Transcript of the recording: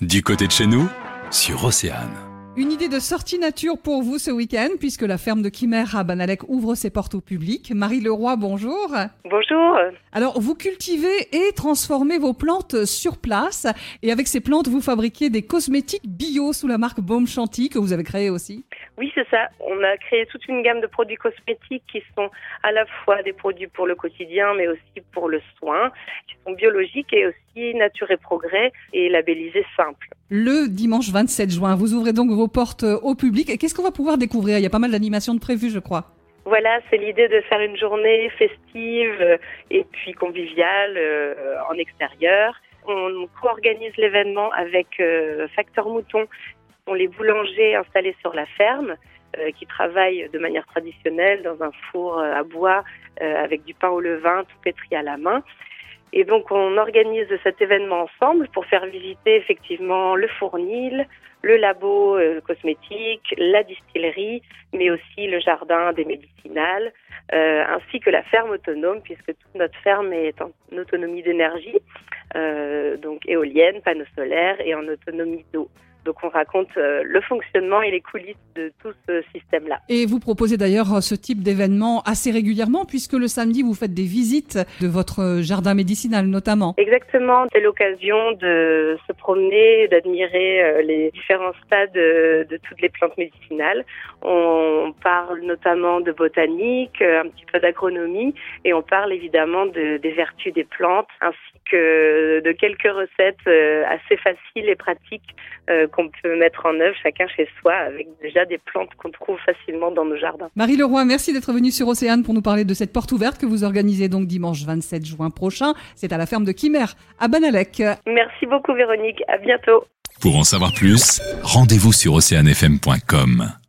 Du côté de chez nous, sur Océane. Une idée de sortie nature pour vous ce week-end, puisque la ferme de Quimère à Banalec ouvre ses portes au public. Marie Leroy, bonjour. Bonjour. Alors, vous cultivez et transformez vos plantes sur place. Et avec ces plantes, vous fabriquez des cosmétiques bio sous la marque Baume Chanty, que vous avez créé aussi. Oui, c'est ça. On a créé toute une gamme de produits cosmétiques qui sont à la fois des produits pour le quotidien, mais aussi pour le soin, qui sont biologiques et aussi nature et progrès et labellisés simples. Le dimanche 27 juin, vous ouvrez donc vos portes au public. Qu'est-ce qu'on va pouvoir découvrir? Il y a pas mal d'animations de prévues, je crois. Voilà, c'est l'idée de faire une journée festive euh, et puis conviviale euh, en extérieur. On co-organise l'événement avec euh, Facteur Mouton, sont les boulangers installés sur la ferme, qui travaillent de manière traditionnelle dans un four à bois avec du pain au levain tout pétri à la main. Et donc on organise cet événement ensemble pour faire visiter effectivement le fournil, le labo euh, cosmétique, la distillerie, mais aussi le jardin des médicinales, euh, ainsi que la ferme autonome, puisque toute notre ferme est en autonomie d'énergie, euh, donc éolienne, panneaux solaires et en autonomie d'eau. Donc on raconte euh, le fonctionnement et les coulisses de tout ce système-là. Et vous proposez d'ailleurs euh, ce type d'événement assez régulièrement puisque le samedi vous faites des visites de votre euh, jardin médicinal notamment. Exactement, c'est l'occasion de se promener, d'admirer les différents stades de, toutes les plantes médicinales. On parle notamment de botanique, un petit peu d'agronomie et on parle évidemment de, des vertus des plantes ainsi que de quelques recettes assez faciles et pratiques qu'on peut mettre en œuvre chacun chez soi avec déjà des plantes qu'on trouve facilement dans nos jardins. Marie Leroy, merci d'être venue sur Océane pour nous parler de cette porte ouverte que vous organisez donc dimanche 27 juin prochain. C'est à la ferme de Quimère à Banalec. Merci beaucoup Véronique, à bientôt. Pour en savoir plus, rendez-vous sur oceanfm.com.